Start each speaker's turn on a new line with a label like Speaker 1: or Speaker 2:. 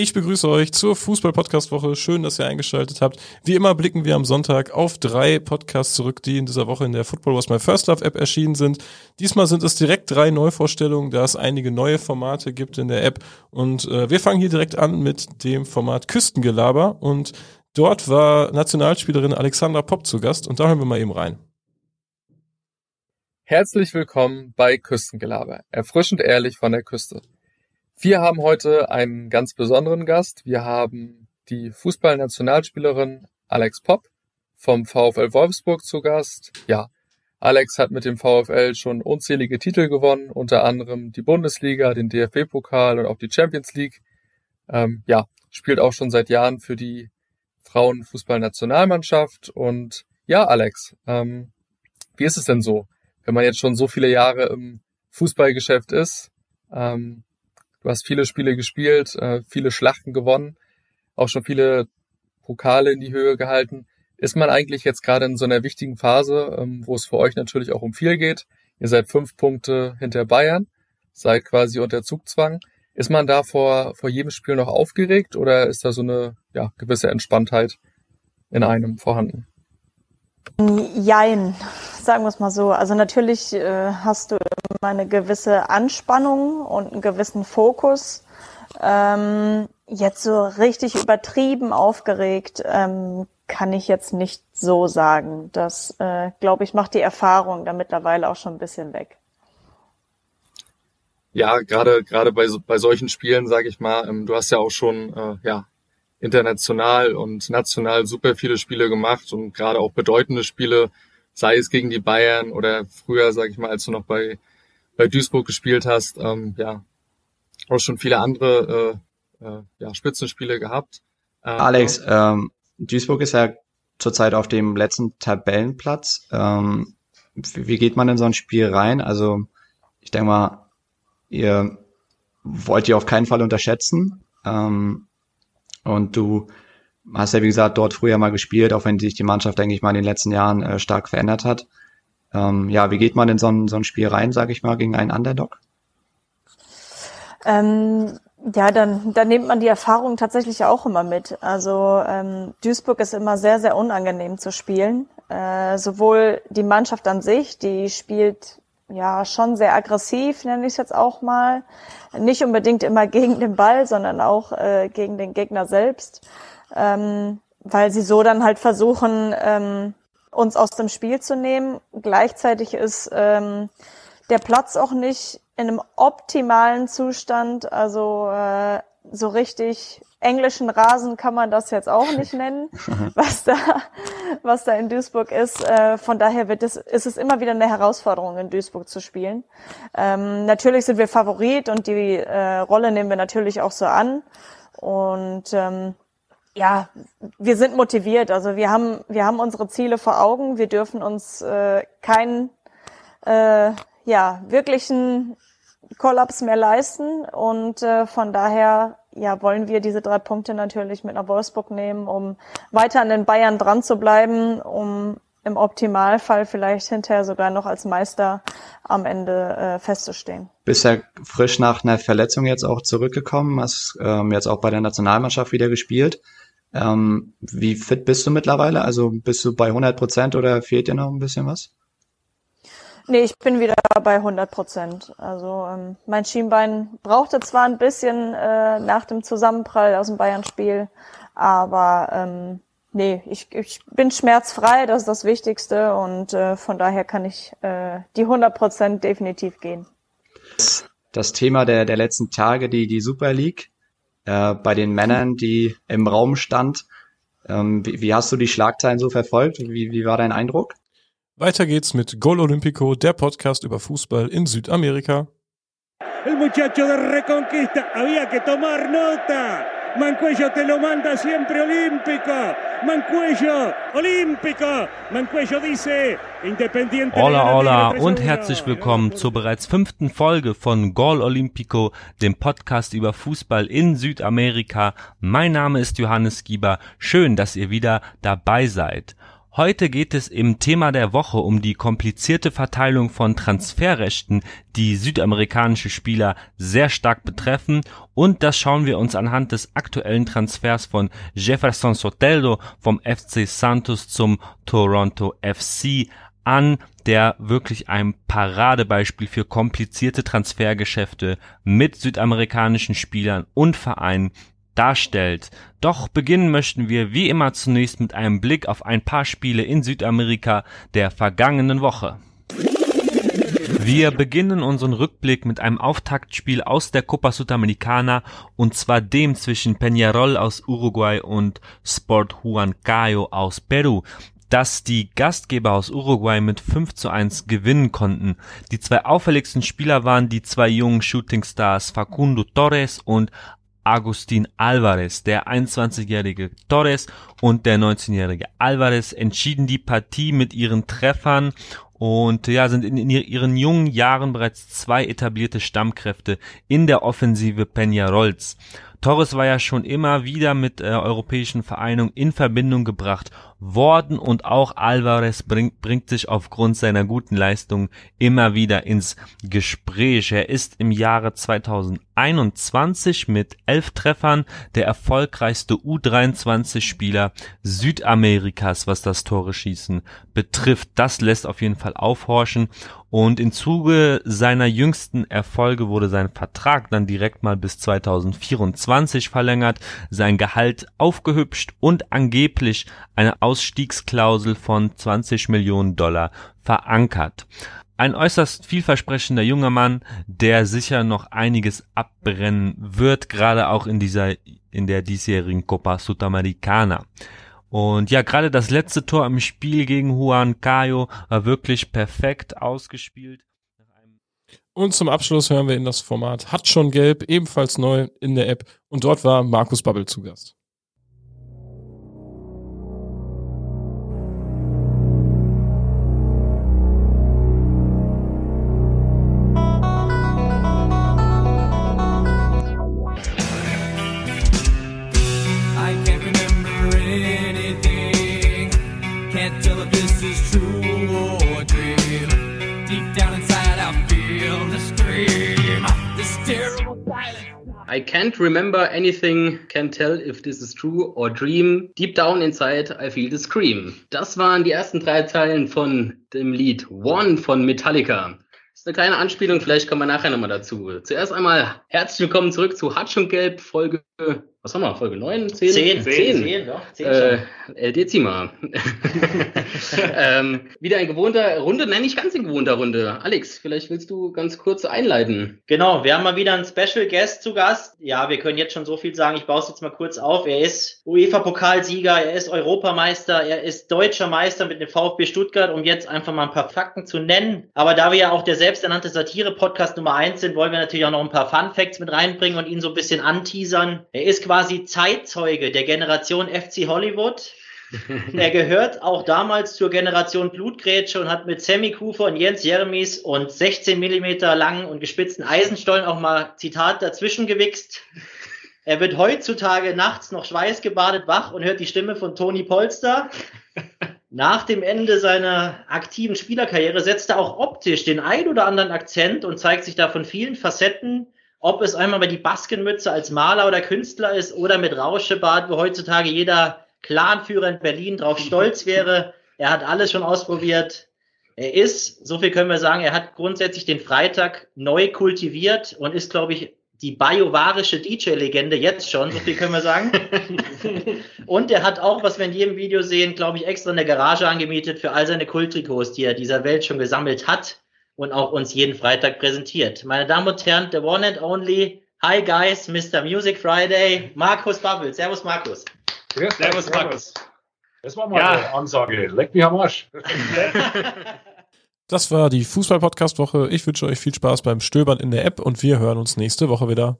Speaker 1: Ich begrüße euch zur Fußball-Podcast-Woche. Schön, dass ihr eingeschaltet habt. Wie immer blicken wir am Sonntag auf drei Podcasts zurück, die in dieser Woche in der Football Was My First Love App erschienen sind. Diesmal sind es direkt drei Neuvorstellungen, da es einige neue Formate gibt in der App. Und äh, wir fangen hier direkt an mit dem Format Küstengelaber. Und dort war Nationalspielerin Alexandra Popp zu Gast. Und da hören wir mal eben rein.
Speaker 2: Herzlich willkommen bei Küstengelaber. Erfrischend ehrlich von der Küste. Wir haben heute einen ganz besonderen Gast. Wir haben die Fußballnationalspielerin Alex Popp vom VfL Wolfsburg zu Gast. Ja, Alex hat mit dem VfL schon unzählige Titel gewonnen, unter anderem die Bundesliga, den DFB-Pokal und auch die Champions League. Ähm, ja, spielt auch schon seit Jahren für die Frauenfußballnationalmannschaft. Und ja, Alex, ähm, wie ist es denn so, wenn man jetzt schon so viele Jahre im Fußballgeschäft ist? Ähm, Du hast viele Spiele gespielt, äh, viele Schlachten gewonnen, auch schon viele Pokale in die Höhe gehalten. Ist man eigentlich jetzt gerade in so einer wichtigen Phase, ähm, wo es für euch natürlich auch um viel geht? Ihr seid fünf Punkte hinter Bayern, seid quasi unter Zugzwang. Ist man da vor, vor jedem Spiel noch aufgeregt oder ist da so eine ja, gewisse Entspanntheit in einem vorhanden?
Speaker 3: Jein, sagen wir es mal so. Also natürlich äh, hast du immer eine gewisse Anspannung und einen gewissen Fokus. Ähm, jetzt so richtig übertrieben aufgeregt ähm, kann ich jetzt nicht so sagen. Das, äh, glaube ich, macht die Erfahrung da mittlerweile auch schon ein bisschen weg.
Speaker 2: Ja, gerade gerade bei bei solchen Spielen, sage ich mal, ähm, du hast ja auch schon äh, ja international und national super viele Spiele gemacht und gerade auch bedeutende Spiele, sei es gegen die Bayern oder früher, sage ich mal, als du noch bei, bei Duisburg gespielt hast, ähm, ja, auch schon viele andere äh, äh, ja, Spitzenspiele gehabt.
Speaker 4: Ähm, Alex, ähm, Duisburg ist ja zurzeit auf dem letzten Tabellenplatz. Ähm, wie geht man in so ein Spiel rein? Also ich denke mal, ihr wollt ihr auf keinen Fall unterschätzen. Ähm, und du hast ja, wie gesagt, dort früher mal gespielt, auch wenn sich die Mannschaft, denke ich mal, in den letzten Jahren äh, stark verändert hat. Ähm, ja, wie geht man in so ein, so ein Spiel rein, sage ich mal, gegen einen Underdog?
Speaker 3: Ähm, ja, dann, dann nimmt man die Erfahrung tatsächlich auch immer mit. Also ähm, Duisburg ist immer sehr, sehr unangenehm zu spielen. Äh, sowohl die Mannschaft an sich, die spielt ja schon sehr aggressiv, nenne ich es jetzt auch mal. Nicht unbedingt immer gegen den Ball, sondern auch äh, gegen den Gegner selbst, ähm, weil sie so dann halt versuchen, ähm, uns aus dem Spiel zu nehmen. Gleichzeitig ist ähm, der Platz auch nicht in einem optimalen Zustand, also äh, so richtig englischen Rasen kann man das jetzt auch nicht nennen, was da, was da in Duisburg ist. Äh, von daher wird es, ist es immer wieder eine Herausforderung, in Duisburg zu spielen. Ähm, natürlich sind wir Favorit und die äh, Rolle nehmen wir natürlich auch so an. Und ähm, ja, wir sind motiviert. Also wir haben, wir haben unsere Ziele vor Augen. Wir dürfen uns äh, keinen äh, ja, wirklichen Kollaps mehr leisten. Und äh, von daher ja, wollen wir diese drei Punkte natürlich mit nach Wolfsburg nehmen, um weiter an den Bayern dran zu bleiben, um im Optimalfall vielleicht hinterher sogar noch als Meister am Ende äh, festzustehen.
Speaker 4: Bist ja frisch nach einer Verletzung jetzt auch zurückgekommen, hast ähm, jetzt auch bei der Nationalmannschaft wieder gespielt. Ähm, wie fit bist du mittlerweile? Also bist du bei 100 Prozent oder fehlt dir noch ein bisschen was?
Speaker 3: Nee, ich bin wieder bei 100 Prozent. Also ähm, mein Schienbein brauchte zwar ein bisschen äh, nach dem Zusammenprall aus dem Bayern-Spiel, aber ähm, nee, ich, ich bin schmerzfrei, das ist das Wichtigste und äh, von daher kann ich äh, die 100 Prozent definitiv gehen.
Speaker 4: Das Thema der, der letzten Tage, die, die Super League, äh, bei den Männern, die im Raum stand. Ähm, wie, wie hast du die Schlagzeilen so verfolgt? Wie, wie war dein Eindruck?
Speaker 1: Weiter geht's mit Gol Olímpico, der Podcast über Fußball in Südamerika.
Speaker 5: El muchacho de Reconquista, había que tomar nota. Mancuello te lo manda siempre olímpico. Mancuello, olímpico. Mancuello dice, Independiente.
Speaker 6: Hola, hola und herzlich willkommen zur bereits fünften Folge von Gol Olímpico, dem Podcast über Fußball in Südamerika. Mein Name ist Johannes Gieber. Schön, dass ihr wieder dabei seid. Heute geht es im Thema der Woche um die komplizierte Verteilung von Transferrechten, die südamerikanische Spieler sehr stark betreffen. Und das schauen wir uns anhand des aktuellen Transfers von Jefferson Soteldo vom FC Santos zum Toronto FC an, der wirklich ein Paradebeispiel für komplizierte Transfergeschäfte mit südamerikanischen Spielern und Vereinen darstellt. Doch beginnen möchten wir wie immer zunächst mit einem Blick auf ein paar Spiele in Südamerika der vergangenen Woche. Wir beginnen unseren Rückblick mit einem Auftaktspiel aus der Copa Sudamericana und zwar dem zwischen Peñarol aus Uruguay und Sport Huancayo aus Peru dass die Gastgeber aus Uruguay mit 5 zu 1 gewinnen konnten. Die zwei auffälligsten Spieler waren die zwei jungen Shootingstars Facundo Torres und Agustin Alvarez. Der 21-jährige Torres und der 19-jährige Alvarez entschieden die Partie mit ihren Treffern und ja, sind in, in, ihren jungen Jahren bereits zwei etablierte Stammkräfte in der Offensive Peñarols. Torres war ja schon immer wieder mit äh, europäischen Vereinen in Verbindung gebracht worden und auch Alvarez bringt, bringt sich aufgrund seiner guten Leistung immer wieder ins Gespräch. Er ist im Jahre 2021 mit elf Treffern der erfolgreichste U23-Spieler Südamerikas, was das Tore schießen betrifft. Das lässt auf jeden Fall aufhorchen und im Zuge seiner jüngsten Erfolge wurde sein Vertrag dann direkt mal bis 2024 verlängert, sein Gehalt aufgehübscht und angeblich eine Ausstiegsklausel von 20 Millionen Dollar verankert. Ein äußerst vielversprechender junger Mann, der sicher noch einiges abbrennen wird, gerade auch in dieser, in der diesjährigen Copa Sudamericana. Und ja, gerade das letzte Tor im Spiel gegen Juan Cayo war wirklich perfekt ausgespielt.
Speaker 1: Und zum Abschluss hören wir in das Format Hat schon gelb, ebenfalls neu in der App. Und dort war Markus Babbel zu Gast.
Speaker 7: I can't remember anything, can't tell if this is true or dream. Deep down inside, I feel the scream. Das waren die ersten drei Zeilen von dem Lied One von Metallica. Das ist eine kleine Anspielung, vielleicht kommen wir nachher nochmal dazu. Zuerst einmal herzlich willkommen zurück zu Hatsch und Gelb, Folge was haben wir, Folge 9, 10?
Speaker 8: 10, 10, 10, doch, 10 äh,
Speaker 7: äh, Dezima. ähm, wieder ein gewohnter Runde, nein, nicht ganz in gewohnter Runde. Alex, vielleicht willst du ganz kurz einleiten.
Speaker 8: Genau, wir haben mal wieder einen Special Guest zu Gast. Ja, wir können jetzt schon so viel sagen, ich baue es jetzt mal kurz auf. Er ist UEFA-Pokalsieger, er ist Europameister, er ist deutscher Meister mit dem VfB Stuttgart, um jetzt einfach mal ein paar Fakten zu nennen. Aber da wir ja auch der selbsternannte Satire-Podcast Nummer 1 sind, wollen wir natürlich auch noch ein paar Fun Facts mit reinbringen und ihn so ein bisschen anteasern. Er ist quasi Zeitzeuge der Generation FC Hollywood. er gehört auch damals zur Generation Blutgrätsche und hat mit Sammy Kufer und Jens Jeremies und 16 Millimeter langen und gespitzten Eisenstollen auch mal Zitat dazwischen gewichst. Er wird heutzutage nachts noch schweißgebadet wach und hört die Stimme von Toni Polster. Nach dem Ende seiner aktiven Spielerkarriere setzt er auch optisch den ein oder anderen Akzent und zeigt sich da von vielen Facetten ob es einmal bei die Baskenmütze als Maler oder Künstler ist oder mit Rauschebart, wo heutzutage jeder Clanführer in Berlin drauf stolz wäre. Er hat alles schon ausprobiert. Er ist, so viel können wir sagen, er hat grundsätzlich den Freitag neu kultiviert und ist, glaube ich, die biovarische DJ-Legende jetzt schon, so viel können wir sagen. und er hat auch, was wir in jedem Video sehen, glaube ich, extra eine Garage angemietet für all seine Kulttrikots, die er dieser Welt schon gesammelt hat und auch uns jeden Freitag präsentiert. Meine Damen und Herren, the one and only, hi guys, Mr. Music Friday, Markus Bubble. Servus Markus.
Speaker 9: Ja, servus Markus. Das war mal ja. eine Ansage. Leck mich am Arsch.
Speaker 1: Das war die Fußball-Podcast-Woche. Ich wünsche euch viel Spaß beim Stöbern in der App und wir hören uns nächste Woche wieder.